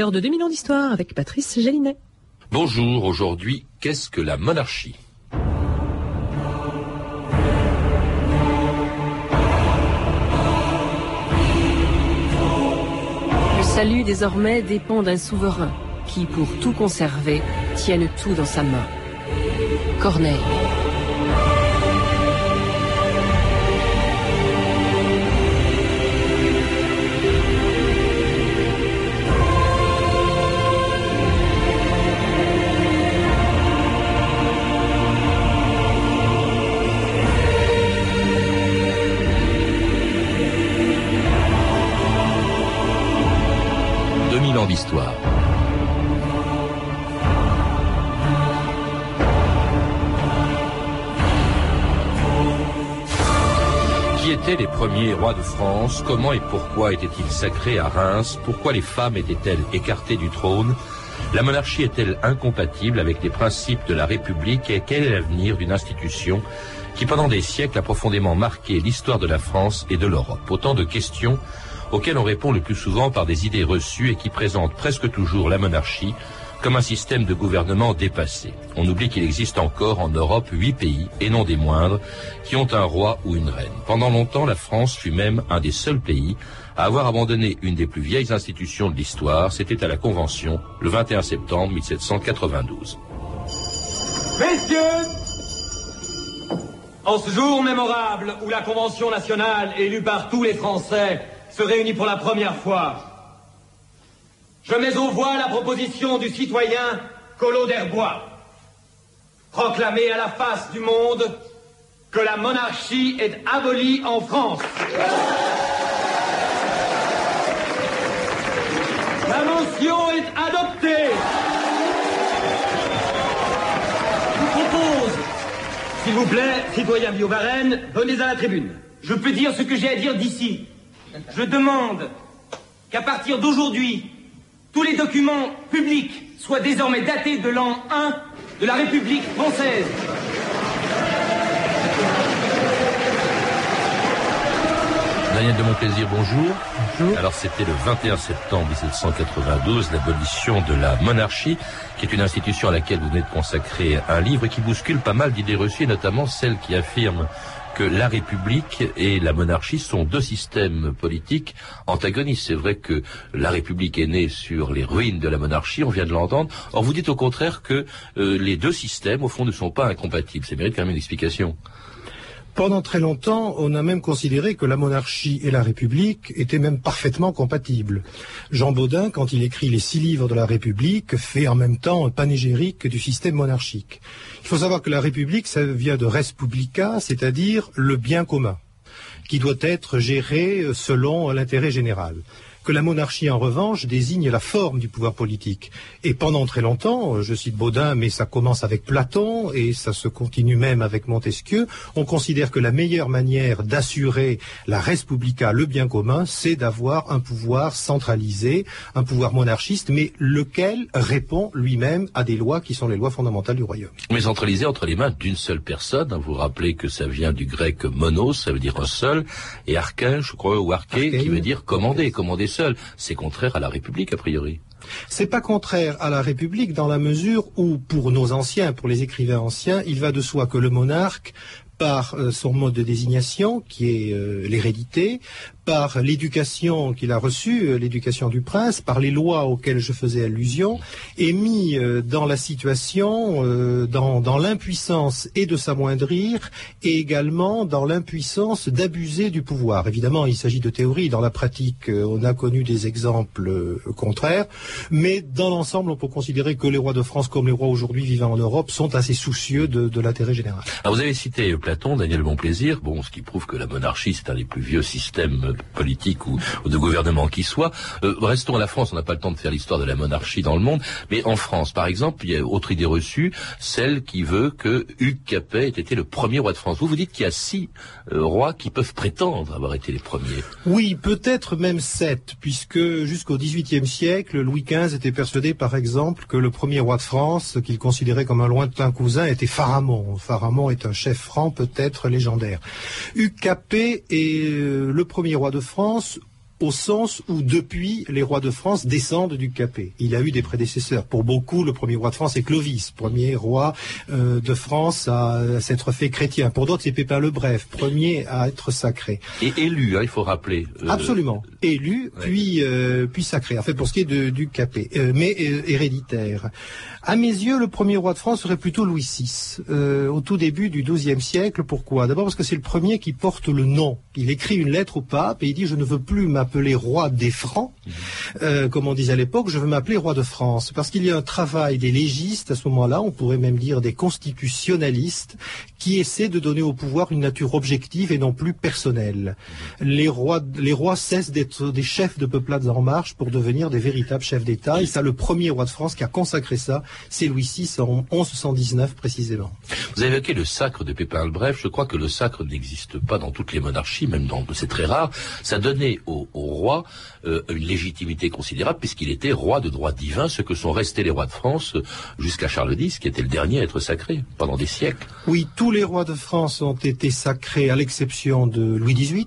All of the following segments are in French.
L'heure de 2000 ans d'histoire avec Patrice Gélinet. Bonjour, aujourd'hui, qu'est-ce que la monarchie? Le salut désormais dépend d'un souverain qui, pour tout conserver, tienne tout dans sa main. Corneille. D'histoire. Qui étaient les premiers rois de France? Comment et pourquoi étaient-ils sacrés à Reims? Pourquoi les femmes étaient-elles écartées du trône? La monarchie est-elle incompatible avec les principes de la République? Et quel est l'avenir d'une institution qui pendant des siècles a profondément marqué l'histoire de la France et de l'Europe? Autant de questions auxquelles on répond le plus souvent par des idées reçues et qui présentent presque toujours la monarchie comme un système de gouvernement dépassé. On oublie qu'il existe encore en Europe huit pays, et non des moindres, qui ont un roi ou une reine. Pendant longtemps, la France fut même un des seuls pays à avoir abandonné une des plus vieilles institutions de l'histoire. C'était à la Convention, le 21 septembre 1792. Messieurs, en ce jour mémorable où la Convention nationale, élue par tous les Français, se réunit pour la première fois, je mets au voix la proposition du citoyen Collot d'Herbois, proclamer à la face du monde que la monarchie est abolie en France. La motion est adoptée. Je vous propose, s'il vous plaît, citoyen Biovarenne, venez à la tribune. Je peux dire ce que j'ai à dire d'ici. Je demande qu'à partir d'aujourd'hui, tous les documents publics soient désormais datés de l'an 1 de la République française. Daniel de Montplaisir, bonjour. Bonjour. Alors c'était le 21 septembre 1792, l'abolition de la monarchie, qui est une institution à laquelle vous venez de consacrer un livre et qui bouscule pas mal d'idées reçues, notamment celles qui affirment que la République et la monarchie sont deux systèmes politiques antagonistes. C'est vrai que la République est née sur les ruines de la monarchie, on vient de l'entendre. Or, vous dites au contraire que euh, les deux systèmes, au fond, ne sont pas incompatibles. Ça mérite quand même une explication. Pendant très longtemps, on a même considéré que la monarchie et la République étaient même parfaitement compatibles. Jean Baudin, quand il écrit les six livres de la République, fait en même temps un panégérique du système monarchique. Il faut savoir que la République, ça vient de res publica, c'est-à-dire le bien commun, qui doit être géré selon l'intérêt général que la monarchie, en revanche, désigne la forme du pouvoir politique. Et pendant très longtemps, je cite Baudin, mais ça commence avec Platon et ça se continue même avec Montesquieu, on considère que la meilleure manière d'assurer la res publica, le bien commun, c'est d'avoir un pouvoir centralisé, un pouvoir monarchiste, mais lequel répond lui-même à des lois qui sont les lois fondamentales du royaume. Mais centralisé entre les mains d'une seule personne, vous vous rappelez que ça vient du grec monos, ça veut dire un seul, et archène, je crois, ou arché, qui veut dire commander, commander C'est contraire à la République, a priori. C'est pas contraire à la République dans la mesure où, pour nos anciens, pour les écrivains anciens, il va de soi que le monarque par euh, son mode de désignation, qui est euh, l'hérédité, par l'éducation qu'il a reçue, euh, l'éducation du prince, par les lois auxquelles je faisais allusion, est mis euh, dans la situation, euh, dans, l'impuissance et de s'amoindrir, et également dans l'impuissance d'abuser du pouvoir. Évidemment, il s'agit de théorie. Dans la pratique, on a connu des exemples contraires, mais dans l'ensemble, on peut considérer que les rois de France, comme les rois aujourd'hui vivant en Europe, sont assez soucieux de, l'intérêt général. Alors vous avez cité Platon, Daniel Bonplaisir, bon, ce qui prouve que la monarchie, c'est un des plus vieux systèmes politique ou, de gouvernement qui soit. Euh, restons à la France, on n'a pas le temps de faire l'histoire de la monarchie dans le monde, mais en France, par exemple, il y a autre idée reçue, celle qui veut que Hugues Capet ait été le premier roi de France. Vous vous dites qu'il y a six euh, rois qui peuvent prétendre avoir été les premiers. Oui, peut-être même sept, puisque jusqu'au XVIIIe siècle, Louis XV était persuadé, par exemple, que le premier roi de France, qu'il considérait comme un lointain cousin, était Pharamond. Pharamond est un chef franc, peut-être légendaire. Hugues Capet est euh, le premier roi de France au sens où depuis les rois de France descendent du Capet. Il a eu des prédécesseurs. Pour beaucoup, le premier roi de France est Clovis, premier roi euh, de France à s'être fait chrétien. Pour d'autres, c'est Pépin le Bref, premier à être sacré. Et élu, hein, il faut rappeler. Euh, Absolument, élu, puis euh, puis sacré. En fait, pour ce qui est de, du Capet, mais héréditaire. À mes yeux, le premier roi de France serait plutôt Louis VI, au tout début du XIIe siècle. Pourquoi? D'abord parce que c'est le premier qui porte le nom. Il écrit une lettre au pape et il dit je ne veux plus m'appeler roi des Francs, euh, comme on disait à l'époque, je veux m'appeler roi de France, parce qu'il y a un travail des légistes à ce moment-là, on pourrait même dire des constitutionnalistes, qui essaient de donner au pouvoir une nature objective et non plus personnelle. Les rois, les rois cessent d'être des chefs de peuplades en marche pour devenir des véritables chefs d'État, et ça, le premier roi de France qui a consacré ça, c'est Louis VI en 1119 précisément. Vous avez évoqué le sacre de Pépin le Bref, je crois que le sacre n'existe pas dans toutes les monarchies, même dans c'est très rare. Ça donnait au, roi euh, une légitimité considérable puisqu'il était roi de droit divin, ce que sont restés les rois de France jusqu'à Charles X, qui était le dernier à être sacré pendant des siècles. Oui, tous les rois de France ont été sacrés à l'exception de Louis XVIII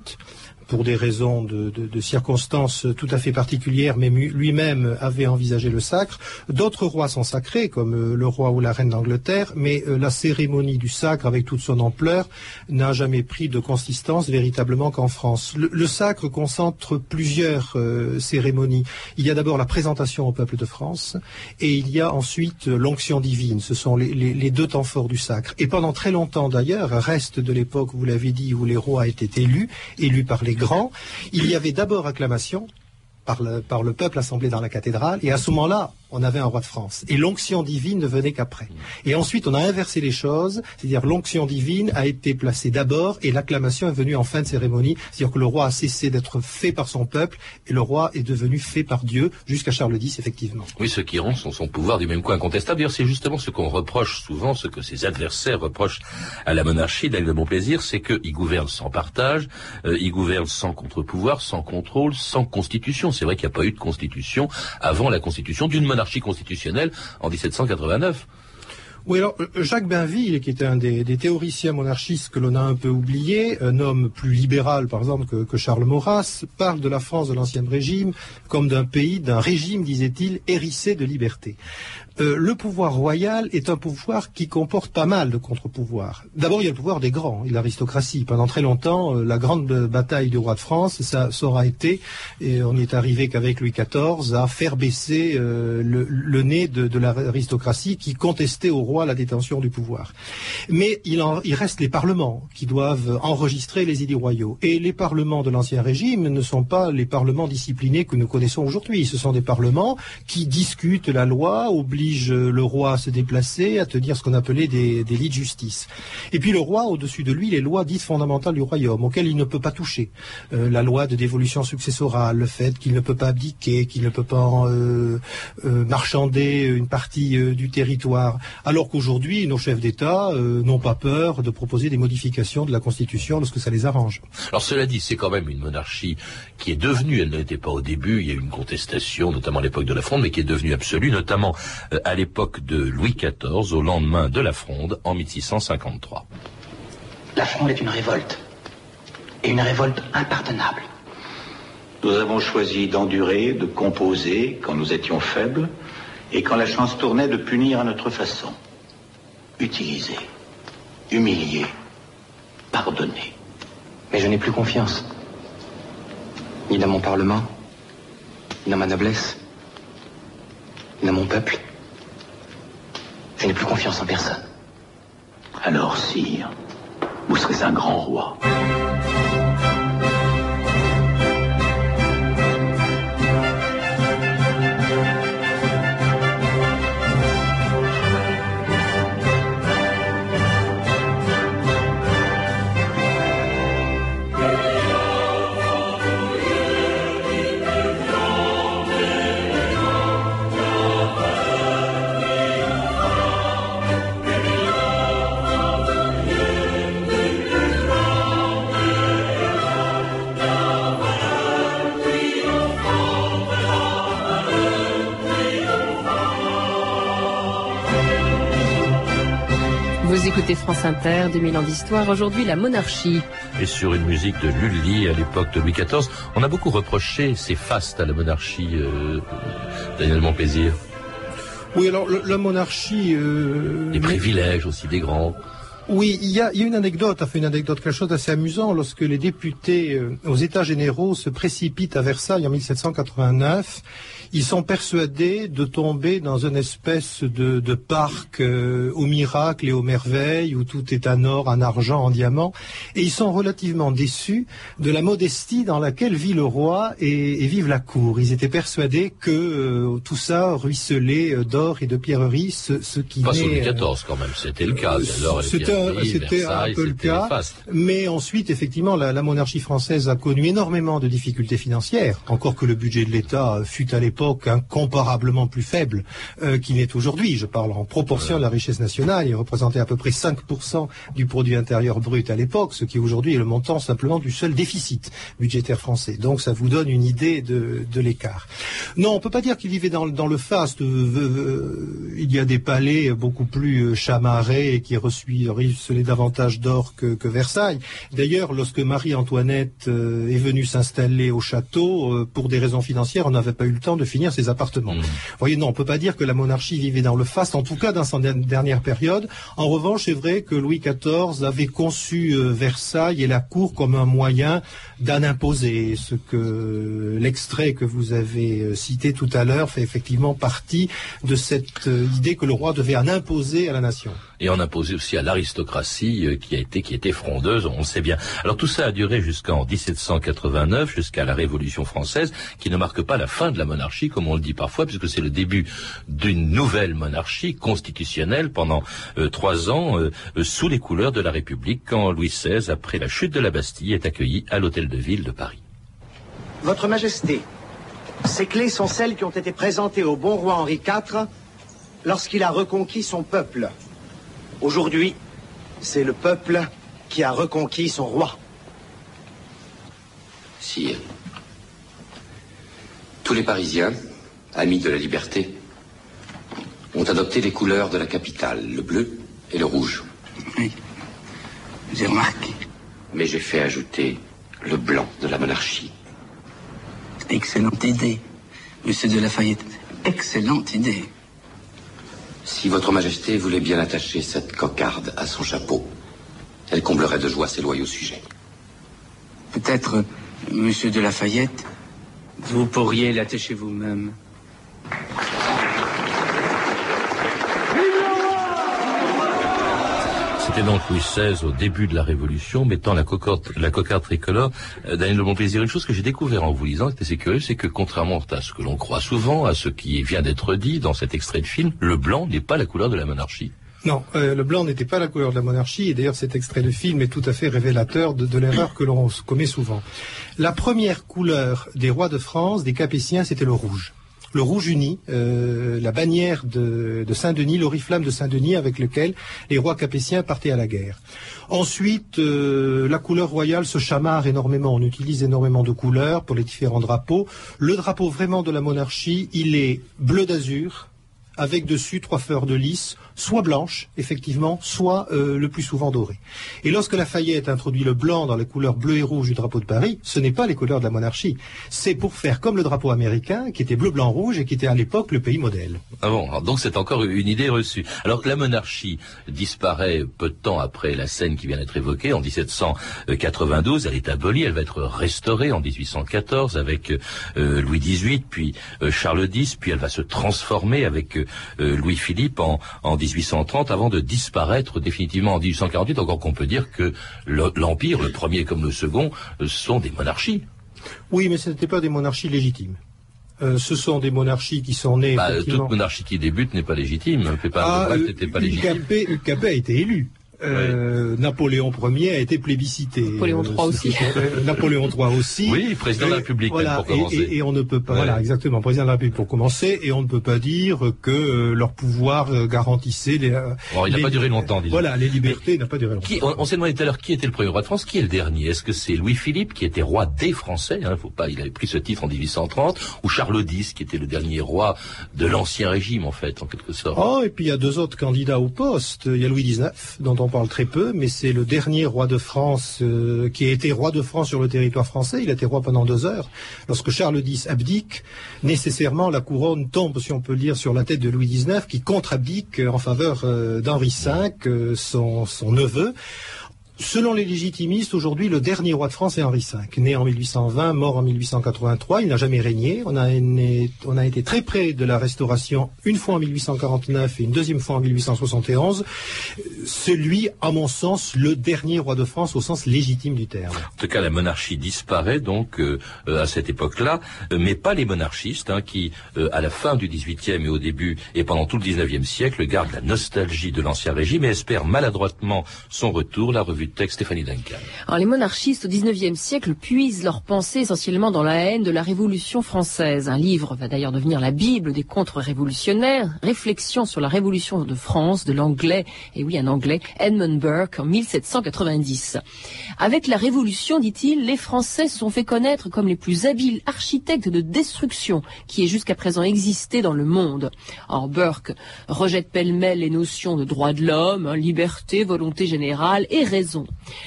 pour des raisons de, circonstances tout à fait particulières, mais lui-même avait envisagé le sacre. D'autres rois sont sacrés, comme euh, le roi ou la reine d'Angleterre, mais euh, la cérémonie du sacre, avec toute son ampleur, n'a jamais pris de consistance véritablement qu'en France. Le, sacre concentre plusieurs euh, cérémonies. Il y a d'abord la présentation au peuple de France, et il y a ensuite l'onction divine. Ce sont les, les, deux temps forts du sacre. Et pendant très longtemps d'ailleurs, reste de l'époque, vous l'avez dit, où les rois étaient élus, élus par les il y avait d'abord acclamation par le peuple assemblé dans la cathédrale, et à ce moment-là, on avait un roi de France. Et l'onction divine ne venait qu'après. Et ensuite, on a inversé les choses, c'est-à-dire l'onction divine a été placée d'abord et l'acclamation est venue en fin de cérémonie, c'est-à-dire que le roi a cessé d'être fait par son peuple et le roi est devenu fait par Dieu jusqu'à Charles X, effectivement. Oui, ce qui rend son, pouvoir du même coup incontestable. D'ailleurs, c'est justement ce qu'on reproche souvent, ce que ses adversaires reprochent à la monarchie d'Aile de Bon Plaisir, c'est qu'il gouverne sans partage, euh, il gouverne sans contre-pouvoir, sans contrôle, sans constitution. C'est vrai qu'il n'y a pas eu de constitution avant la constitution d'une monarchie constitutionnelle en 1789. Oui, alors euh, Jacques Bainville, qui était un des, théoriciens monarchistes que l'on a un peu oublié, un homme plus libéral par exemple que, Charles Maurras, parle de la France de l'Ancien Régime comme d'un pays, d'un régime, disait-il, hérissé de liberté. Euh, le pouvoir royal est un pouvoir qui comporte pas mal de contre-pouvoirs. D'abord, il y a le pouvoir des grands, l'aristocratie. Pendant très longtemps, euh, la grande bataille du roi de France, ça, aura été, et on est arrivé qu'avec Louis XIV, à faire baisser euh, le, nez de, l'aristocratie qui contestait au roi la détention du pouvoir. Mais il, il reste les parlements qui doivent enregistrer les idées royaux. Et les parlements de l'Ancien Régime ne sont pas les parlements disciplinés que nous connaissons aujourd'hui. Ce sont des parlements qui discutent la loi, obligent le roi à se déplacer, à tenir ce qu'on appelait des, lits de justice. Et puis le roi, au-dessus de lui, les lois dites fondamentales du royaume, auxquelles il ne peut pas toucher. Euh, la loi de dévolution successorale, le fait qu'il ne peut pas abdiquer, qu'il ne peut pas euh, euh, marchander une partie du territoire. Alors qu'aujourd'hui, nos chefs d'État n'ont pas peur de proposer des modifications de la Constitution lorsque ça les arrange. Alors cela dit, c'est quand même une monarchie qui est devenue, elle n'était pas au début, il y a eu une contestation, notamment à l'époque de la Fronde, mais qui est devenue absolue, notamment euh, à l'époque de Louis XIV, au lendemain de la Fronde, en 1653. La Fronde est une révolte, et une révolte impardonnable. Nous avons choisi d'endurer, de composer quand nous étions faibles, et quand la chance tournait de punir à notre façon. Utiliser, humilier, pardonner. Mais je n'ai plus confiance. Ni dans mon Parlement, ni dans ma noblesse, ni dans mon peuple. Je n'ai plus confiance en personne. Alors, sire, vous serez un grand roi. Vous écoutez France Inter, 2000 ans d'histoire, aujourd'hui la monarchie. Et sur une musique de Lully à l'époque de Louis XIV, on a beaucoup reproché ces fastes à la monarchie, euh, Daniel Montplaisir. Oui, alors la monarchie... Euh, les privilèges aussi des grands. Oui, il y a, une anecdote, enfin une anecdote, quelque chose d'assez amusant, lorsque les députés euh, aux États généraux se précipitent à Versailles en 1789 ils sont persuadés de tomber dans une espèce de, de parc euh, au miracle et aux merveilles où tout est en or, en argent, en diamant, et ils sont relativement déçus de la modestie dans laquelle vit le roi et, et vive la cour. Ils étaient persuadés que euh, tout ça ruisselait euh, d'or et de pierreries, ce, ce qui Pas sous Louis XIV quand même, c'était le cas. C'était un peu le cas, mais ensuite effectivement la, la monarchie française a connu énormément de difficultés financières, encore que le budget de l'État fut à l'époque incomparablement plus faible euh, qu'il n'est aujourd'hui. Je parle en proportion de la richesse nationale. Il représentait à peu près 5% du produit intérieur brut à l'époque, ce qui aujourd'hui est le montant simplement du seul déficit budgétaire français. Donc ça vous donne une idée de, l'écart. Non, on peut pas dire qu'il vivait dans, le faste. Euh, il y a des palais beaucoup plus euh, chamarrés qui ruisselaient davantage d'or que, Versailles. D'ailleurs, lorsque Marie-Antoinette est venue s'installer au château, pour des raisons financières, on n'avait pas eu le temps de finir ses appartements. Mmh. Vous voyez, non, on peut pas dire que la monarchie vivait dans le faste, en tout cas dans sa dernière période. En revanche, c'est vrai que Louis XIV avait conçu euh, Versailles et la cour comme un moyen d'en imposer. Ce que l'extrait que vous avez euh, cité tout à l'heure fait effectivement partie de cette euh, idée que le roi devait en imposer à la nation. Et en imposer aussi à l'aristocratie qui a été qui était frondeuse, on le sait bien. Alors tout ça a duré jusqu'en 1789, jusqu'à la Révolution française, qui ne marque pas la fin de la monarchie comme on le dit parfois, puisque c'est le début d'une nouvelle monarchie constitutionnelle pendant euh, trois ans, euh, euh, sous les couleurs de la République, quand Louis XVI, après la chute de la Bastille, est accueilli à l'Hôtel de Ville de Paris. Votre Majesté, ces clés sont celles qui ont été présentées au bon roi Henri IV lorsqu'il a reconquis son peuple. Aujourd'hui, c'est le peuple qui a reconquis son roi. Sire, tous les Parisiens, amis de la liberté, ont adopté les couleurs de la capitale, le bleu et le rouge. Oui, j'ai remarqué. Mais j'ai fait ajouter le blanc de la monarchie. Excellente idée, monsieur de Lafayette. Excellente idée. Si votre majesté voulait bien attacher cette cocarde à son chapeau, elle comblerait de joie ses loyaux sujets. Peut-être, monsieur de Lafayette, vous pourriez l'attacher vous-même. C'était donc Louis XVI au début de la Révolution, mettant la cocarde, la cocarde tricolore. Euh, Daniel de Montplaisir, une chose que j'ai découvert en vous lisant, qui était assez curieux, c'est que contrairement à ce que l'on croit souvent, à ce qui vient d'être dit dans cet extrait de film, le blanc n'est pas la couleur de la monarchie. Non, euh, le blanc n'était pas la couleur de la monarchie, et d'ailleurs cet extrait de film est tout à fait révélateur de, l'erreur que l'on commet souvent. La première couleur des rois de France, des Capétiens, c'était le rouge. Le rouge uni, euh, la bannière de, Saint-Denis, l'oriflamme de Saint-Denis avec lequel les rois capétiens partaient à la guerre. Ensuite, euh, la couleur royale se chamarre énormément. On utilise énormément de couleurs pour les différents drapeaux. Le drapeau vraiment de la monarchie, il est bleu d'azur, avec dessus trois fleurs de lys, soit blanches, effectivement, soit euh, le plus souvent dorées. Et lorsque Lafayette introduit le blanc dans les couleurs bleu et rouge du drapeau de Paris, ce n'est pas les couleurs de la monarchie. C'est pour faire comme le drapeau américain, qui était bleu, blanc, rouge, et qui était à l'époque le pays modèle. Ah bon, donc c'est encore une idée reçue. Alors la monarchie disparaît peu de temps après la scène qui vient d'être évoquée, en 1792, elle est abolie, elle va être restaurée en 1814 avec euh, Louis XVIII, puis euh, Charles X, puis elle va se transformer avec Louis-Philippe en, 1830 avant de disparaître définitivement en 1848, encore qu'on peut dire que l'Empire, le premier comme le second, euh, sont des monarchies. Oui, mais ce n'étaient pas des monarchies légitimes. Euh, ce sont des monarchies qui sont nées. Bah, toute monarchie qui débute n'est pas légitime. Pas ah, pas légitime. a été élu. Euh, Napoléon Ier a été plébiscité. Napoléon III aussi. Napoléon III aussi. Oui, président de la République voilà, pour commencer. Et, et, on ne peut pas, voilà, exactement, président de la République pour commencer, et on ne peut pas dire que euh, leur pouvoir euh, garantissait les. Bon, il n'a pas duré longtemps, disons. Voilà, les libertés n'ont pas duré longtemps. Qui, on, on s'est demandé tout à l'heure qui était le premier roi de France, qui est le dernier? Est-ce que c'est Louis-Philippe qui était roi des Français hein, faut pas, il avait pris ce titre en 1830, ou Charles X qui était le dernier roi de l'ancien régime en fait, en quelque sorte? Oh, et puis il y a deux autres candidats au poste. Il y a Louis XIX, dont on parle très peu, mais c'est le dernier roi de France euh, qui a été roi de France sur le territoire français. Il a été roi pendant deux heures. Lorsque Charles X abdique, nécessairement la couronne tombe, si on peut le dire, sur la tête de Louis XIX, qui contre-abdique en faveur euh, d'Henri V, euh, son neveu. Selon les légitimistes, aujourd'hui, le dernier roi de France est Henri V, né en 1820, mort en 1883. Il n'a jamais régné. On a, été très près de la restauration une fois en 1849 et une deuxième fois en 1871. Celui, à mon sens, le dernier roi de France au sens légitime du terme. En tout cas, la monarchie disparaît donc euh, à cette époque-là, euh, mais pas les monarchistes hein, qui, euh, à la fin du XVIIIe et au début et pendant tout le XIXe siècle, gardent la nostalgie de l'ancien régime et espèrent maladroitement son retour. La revue Alors, les monarchistes au XIXe siècle puisent leur pensée essentiellement dans la haine de la Révolution française. Un livre va d'ailleurs devenir la Bible des contre-révolutionnaires, réflexion sur la Révolution de France de l'anglais, et oui un anglais, Edmund Burke en 1790. Avec la Révolution, dit-il, les Français se sont fait connaître comme les plus habiles architectes de destruction qui ait jusqu'à présent existé dans le monde. Or Burke rejette pêle-mêle les notions de droit de l'homme, hein, liberté, volonté générale et raison.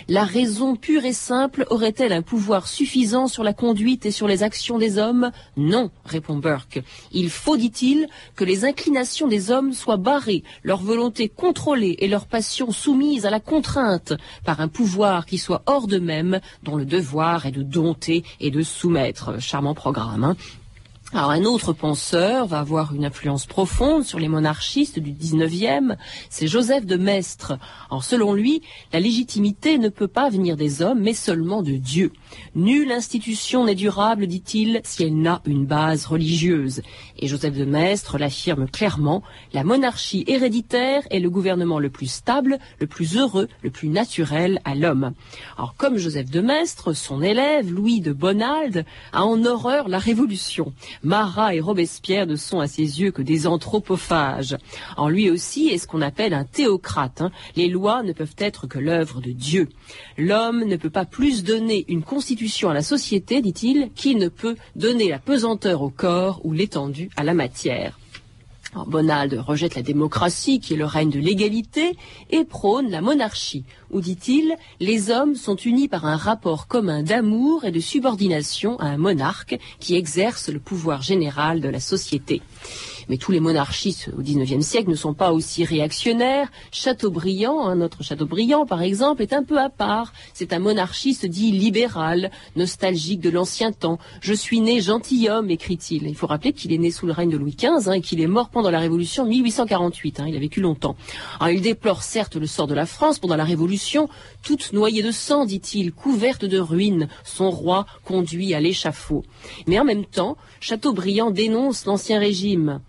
La raison pure et simple aurait-elle un pouvoir suffisant sur la conduite et sur les actions des hommes? Non, répond Burke. Il faut, dit-il, que les inclinations des hommes soient barrées, leur volonté contrôlée et leur passion soumise à la contrainte par un pouvoir qui soit hors d'eux-mêmes, dont le devoir est de dompter et de soumettre. Charmant programme. Hein alors un autre penseur va avoir une influence profonde sur les monarchistes du 19e, c'est Joseph de Maistre. Alors selon lui, la légitimité ne peut pas venir des hommes, mais seulement de Dieu. Nulle institution n'est durable, dit-il, si elle n'a une base religieuse. Et Joseph de Maistre l'affirme clairement, la monarchie héréditaire est le gouvernement le plus stable, le plus heureux, le plus naturel à l'homme. Alors comme Joseph de Maistre, son élève, Louis de Bonald, a en horreur la révolution. Marat et Robespierre ne sont à ses yeux que des anthropophages. En lui aussi est ce qu'on appelle un théocrate. Hein. Les lois ne peuvent être que l'œuvre de Dieu. L'homme ne peut pas plus donner une constitution à la société, dit-il, qu'il ne peut donner la pesanteur au corps ou l'étendue à la matière. Bonald rejette la démocratie, qui est le règne de l'égalité, et prône la monarchie, où, dit-il, les hommes sont unis par un rapport commun d'amour et de subordination à un monarque qui exerce le pouvoir général de la société. Mais tous les monarchistes au XIXe siècle ne sont pas aussi réactionnaires. Chateaubriand, un autre Chateaubriand par exemple, est un peu à part. C'est un monarchiste dit libéral, nostalgique de l'ancien temps. Je suis né gentilhomme, écrit-il. Il faut rappeler qu'il est né sous le règne de Louis XV hein, et qu'il est mort pendant la Révolution de 1848. Hein, il a vécu longtemps. Alors, il déplore certes le sort de la France pendant la Révolution, toute noyée de sang, dit-il, couverte de ruines, son roi conduit à l'échafaud. Mais en même temps, Chateaubriand dénonce l'ancien régime.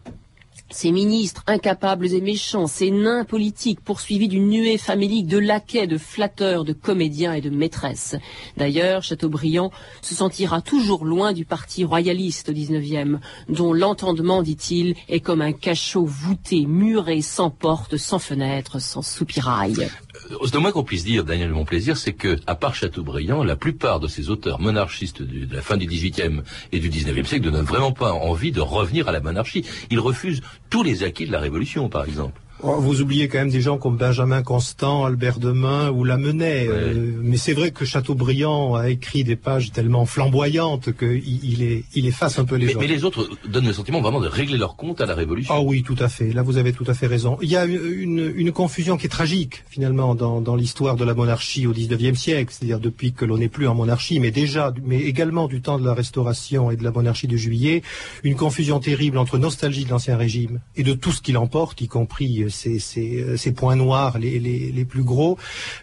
Ces ministres incapables et méchants, ces nains politiques poursuivis d'une nuée famélique de laquais, de flatteurs, de comédiens et de maîtresses. D'ailleurs, Chateaubriand se sentira toujours loin du parti royaliste au XIXe, dont l'entendement, dit-il, est comme un cachot voûté, muré, sans porte, sans fenêtre, sans soupirail. Le moins qu'on puisse dire, Daniel Monplaisir, c'est que, à part Chateaubriand, la plupart de ces auteurs monarchistes de la fin du XVIIIe et du XIXe siècle ne donnent vraiment pas envie de revenir à la monarchie. Ils refusent tous les acquis de la Révolution, par exemple. Oh, vous oubliez quand même des gens comme Benjamin Constant, Albert Demain ou Lamennais. Euh, mais c'est vrai que Chateaubriand a écrit des pages tellement flamboyantes qu'il il, il efface un peu les mais, gens. Mais les autres donnent le sentiment vraiment de régler leur compte à la Révolution. Ah oui, tout à fait. Là, vous avez tout à fait raison. Il y a une, une confusion qui est tragique, finalement, dans, dans l'histoire de la monarchie au XIXe siècle. C'est-à-dire depuis que l'on n'est plus en monarchie, mais déjà, mais également du temps de la Restauration et de la monarchie de Juillet, une confusion terrible entre nostalgie de l'Ancien Régime et de tout ce qu'il emporte, y compris ces, ces, points noirs les, plus gros,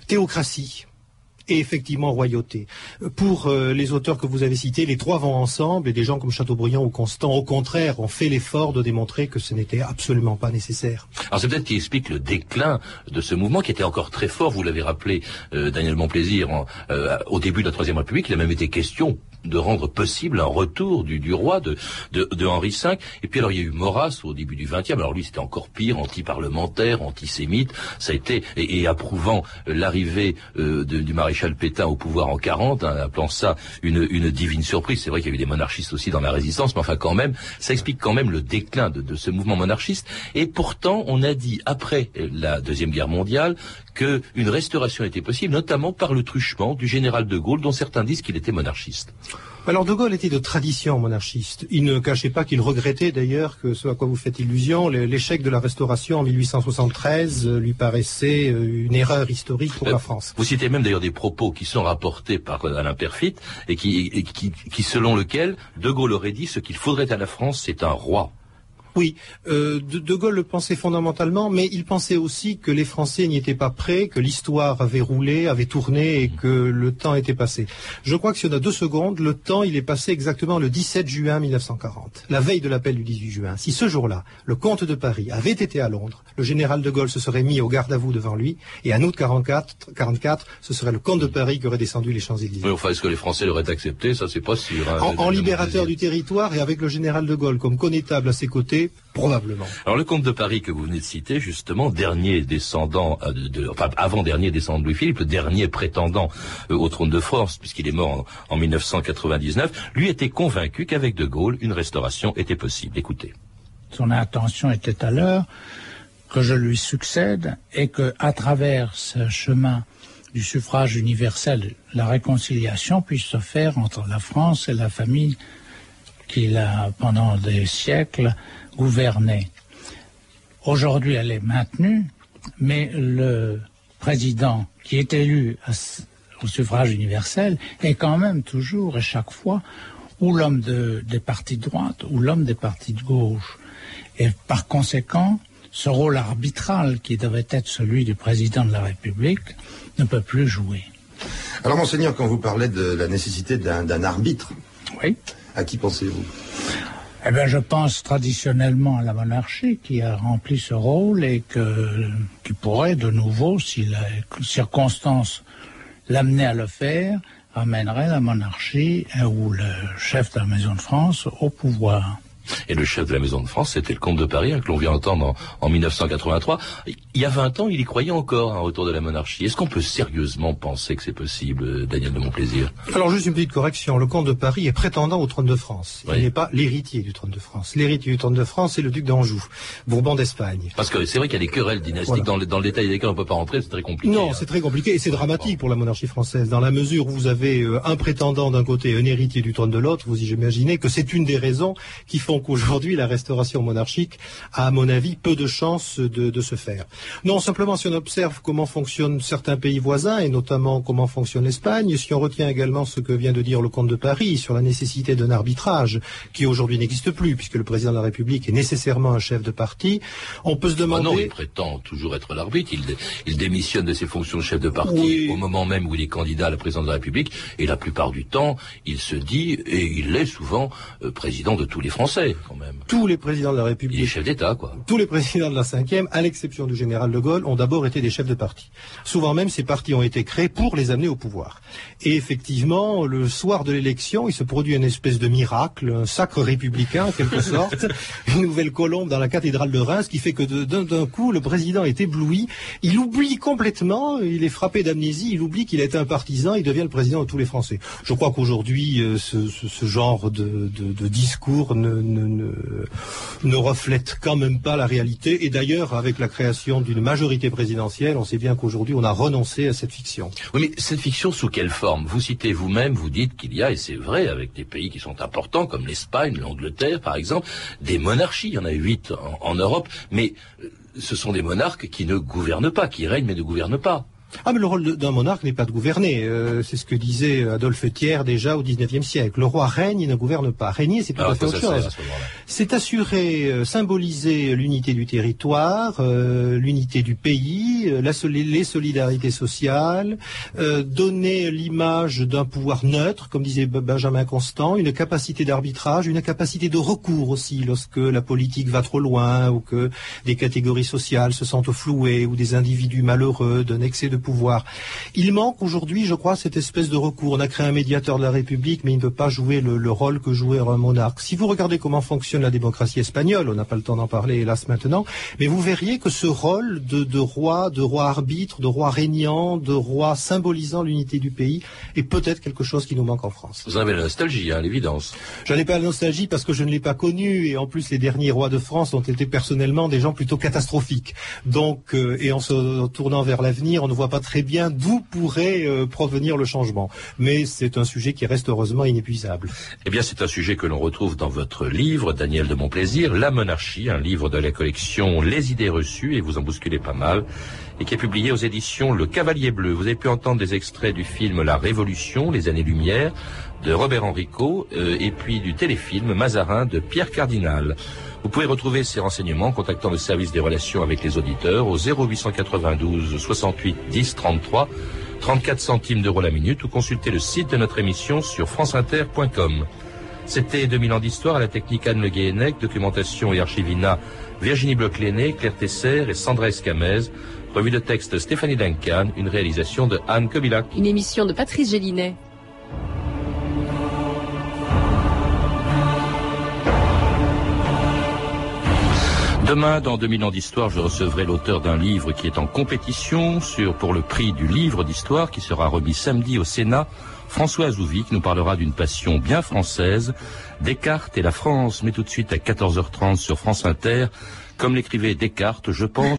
théocratie et effectivement royauté. Pour euh, les auteurs que vous avez cités, les trois vont ensemble et des gens comme Chateaubriand ou Constant, au contraire, ont fait l'effort de démontrer que ce n'était absolument pas nécessaire. Alors c'est peut-être qui explique le déclin de ce mouvement qui était encore très fort, vous l'avez rappelé, euh, Daniel Montplaisir, euh, au début de la Troisième République, il a même été question de rendre possible un retour du, du roi de, de, de, Henri V. Et puis alors il y a eu Maurras au début du XXe. Alors lui c'était encore pire, anti-parlementaire, antisémite. Ça a été et, et approuvant l'arrivée euh, du maréchal Pétain au pouvoir en 40, hein, appelant ça une, une divine surprise. C'est vrai qu'il y a eu des monarchistes aussi dans la résistance, mais enfin quand même, ça explique quand même le déclin de, de ce mouvement monarchiste. Et pourtant, on a dit après la deuxième guerre mondiale qu'une restauration était possible, notamment par le truchement du général de Gaulle, dont certains disent qu'il était monarchiste. Alors De Gaulle était de tradition monarchiste. Il ne cachait pas qu'il regrettait d'ailleurs que ce à quoi vous faites illusion, l'échec de la Restauration en 1873 lui paraissait euh, une erreur historique pour la France. Vous citez même d'ailleurs des propos qui sont rapportés par Alain Perfit et qui, et qui, qui selon lequel De Gaulle aurait dit ce qu'il faudrait à la France, c'est un roi. Oui, euh, de, de, Gaulle le pensait fondamentalement, mais il pensait aussi que les Français n'y étaient pas prêts, que l'histoire avait roulé, avait tourné et que le temps était passé. Je crois que si on a deux secondes, le temps il est passé exactement le 17 juin 1940, la veille de l'appel du 18 juin. Si ce jour-là, le comte de Paris avait été à Londres, le général de Gaulle se serait mis au garde à vous devant lui, et en août 44, 44 ce serait le comte de Paris qui aurait descendu les Champs-Élysées. Oui, enfin, est-ce que les Français l'auraient accepté? Ça, c'est pas sûr. Hein, en, en libérateur du territoire et avec le général de Gaulle comme connétable à ses côtés, Probablement. Alors le comte de Paris que vous venez de citer, justement, dernier descendant, euh, de, enfin avant-dernier descendant de Louis-Philippe, le dernier prétendant euh, au trône de France, puisqu'il est mort en, en 1999, lui était convaincu qu'avec De Gaulle, une restauration était possible. Écoutez. Son intention était à l'heure que je lui succède et que, à travers ce chemin du suffrage universel, la réconciliation puisse se faire entre la France et la famille qu'il a, pendant des siècles, gouverné. Aujourd'hui, elle est maintenue, mais le président qui est élu à, au suffrage universel est quand même toujours et chaque fois ou l'homme de, des partis de droite ou l'homme des partis de gauche. Et par conséquent, ce rôle arbitral qui devait être celui du président de la République ne peut plus jouer. Alors, monseigneur, quand vous parlez de la nécessité d'un arbitre, oui. À qui pensez-vous? Eh bien, je pense traditionnellement à la monarchie qui a rempli ce rôle et que, qui pourrait de nouveau, si les circonstances l'amenaient à le faire, amènerait la monarchie ou le chef de la Maison de France au pouvoir. Et le chef de la Maison de France, c'était le comte de Paris, hein, que l'on vient entendre en, en, 1983. Il y a 20 ans, il y croyait encore, un retour de la monarchie. Est-ce qu'on peut sérieusement penser que c'est possible, Daniel de Montplaisir? Alors, juste une petite correction. Le comte de Paris est prétendant au trône de France. Oui. Il n'est pas l'héritier du trône de France. L'héritier du trône de France, c'est le duc d'Anjou, Bourbon d'Espagne. Parce que c'est vrai qu'il y a des querelles dynastiques. Voilà. Dans, le, dans, le, détail desquelles on ne peut pas rentrer, c'est très compliqué. Non, hein. c'est très compliqué et c'est dramatique pour la monarchie française. Dans la mesure où vous avez euh, un prétendant d'un côté et un héritier du trône de l'autre, vous imaginez que c'est une des raisons qui font qu'aujourd'hui, la restauration monarchique a, à mon avis, peu de chances de, de, se faire. Non, simplement, si on observe comment fonctionnent certains pays voisins, et notamment comment fonctionne l'Espagne, si on retient également ce que vient de dire le comte de Paris sur la nécessité d'un arbitrage, qui aujourd'hui n'existe plus, puisque le président de la République est nécessairement un chef de parti, on peut se demander... Ah non, il prétend toujours être l'arbitre, il, il, démissionne de ses fonctions de chef de parti oui. au moment même où il est candidat à la présidence de la République, et la plupart du temps, il se dit, et il l'est souvent, euh, président de tous les Français, quand même tous les présidents de la République. D'État, quoi. Tous les présidents de la cinquième, à l'exception du général de Gaulle, ont d'abord été des chefs de parti. Souvent même, ces partis ont été créés pour les amener au pouvoir. Et effectivement, le soir de l'élection, il se produit une espèce de miracle, un sacre républicain, en quelque sorte, une nouvelle colombe dans la cathédrale de Reims, qui fait que d'un coup, le président est ébloui. Il oublie complètement, il est frappé d'amnésie, il oublie qu'il est un partisan, il devient le président de tous les Français. Je crois qu'aujourd'hui, ce, ce, ce, genre de, de, de discours ne, ne, reflète quand même pas la réalité. Et d'ailleurs, avec la création d'une majorité présidentielle, on sait bien qu'aujourd'hui, on a renoncé à cette fiction. Oui, mais cette fiction, sous quelle forme? Vous citez vous-même, vous dites qu'il y a, et c'est vrai, avec des pays qui sont importants, comme l'Espagne, l'Angleterre, par exemple, des monarchies. Il y en a huit en, en Europe, mais ce sont des monarques qui ne gouvernent pas, qui règnent mais ne gouvernent pas. Ah, mais le rôle d'un monarque n'est pas de gouverner. Euh, c'est ce que disait Adolphe Thiers déjà au XIXe siècle. Le roi règne, il ne gouverne pas. Régner, c'est tout à fait autre chose. C'est assurer, euh, symboliser l'unité du territoire, euh, l'unité du pays, les solidarités sociales, donner l'image d'un pouvoir neutre, comme disait Benjamin Constant, une capacité d'arbitrage, une capacité de recours aussi lorsque la politique va trop loin ou que des catégories sociales se sentent flouées ou des individus malheureux d'un excès de pouvoir. Il manque aujourd'hui, je crois, cette espèce de recours. On a créé un médiateur de la République, mais il ne peut pas jouer le, le rôle que jouait un monarque. Si vous regardez comment fonctionne la démocratie espagnole, on n'a pas le temps d'en parler hélas maintenant, mais vous verriez que ce rôle de, de roi, de roi arbitre, de roi régnant, de roi symbolisant l'unité du pays est peut-être quelque chose qui nous manque en France. Vous avez la nostalgie, à hein, l'évidence. Je n'ai pas la nostalgie parce que je ne l'ai pas connu et en plus les derniers rois de France ont été personnellement des gens plutôt catastrophiques. Donc, euh, et en se tournant vers l'avenir, on ne voit très bien d'où pourrait euh, provenir le changement. Mais c'est un sujet qui reste heureusement inépuisable. Eh bien, c'est un sujet que l'on retrouve dans votre livre, Daniel de Montplaisir, La monarchie, un livre de la collection Les idées reçues, et vous en bousculez pas mal, et qui est publié aux éditions Le Cavalier Bleu. Vous avez pu entendre des extraits du film La Révolution, les années-lumière, de Robert Enrico, euh, et puis du téléfilm Mazarin de Pierre Cardinal. Vous pouvez retrouver ces renseignements en contactant le service des relations avec les auditeurs au 0892 68 10 33 34 centimes d'euros la minute ou consulter le site de notre émission sur franceinter.com. C'était 2000 ans d'histoire à la technique Anne Le Guéhenec, documentation et archivina Virginie Bloch-Léné, Claire Tesser et Sandra Escamez. Revue de texte Stéphanie Duncan, une réalisation de Anne Kobilac. Une émission de Patrice Gélinet. Demain, dans 2000 ans d'histoire, je recevrai l'auteur d'un livre qui est en compétition sur, pour le prix du livre d'histoire qui sera remis samedi au Sénat. François Azouvi qui nous parlera d'une passion bien française, Descartes et la France. Mais tout de suite à 14h30 sur France Inter, comme l'écrivait Descartes, je pense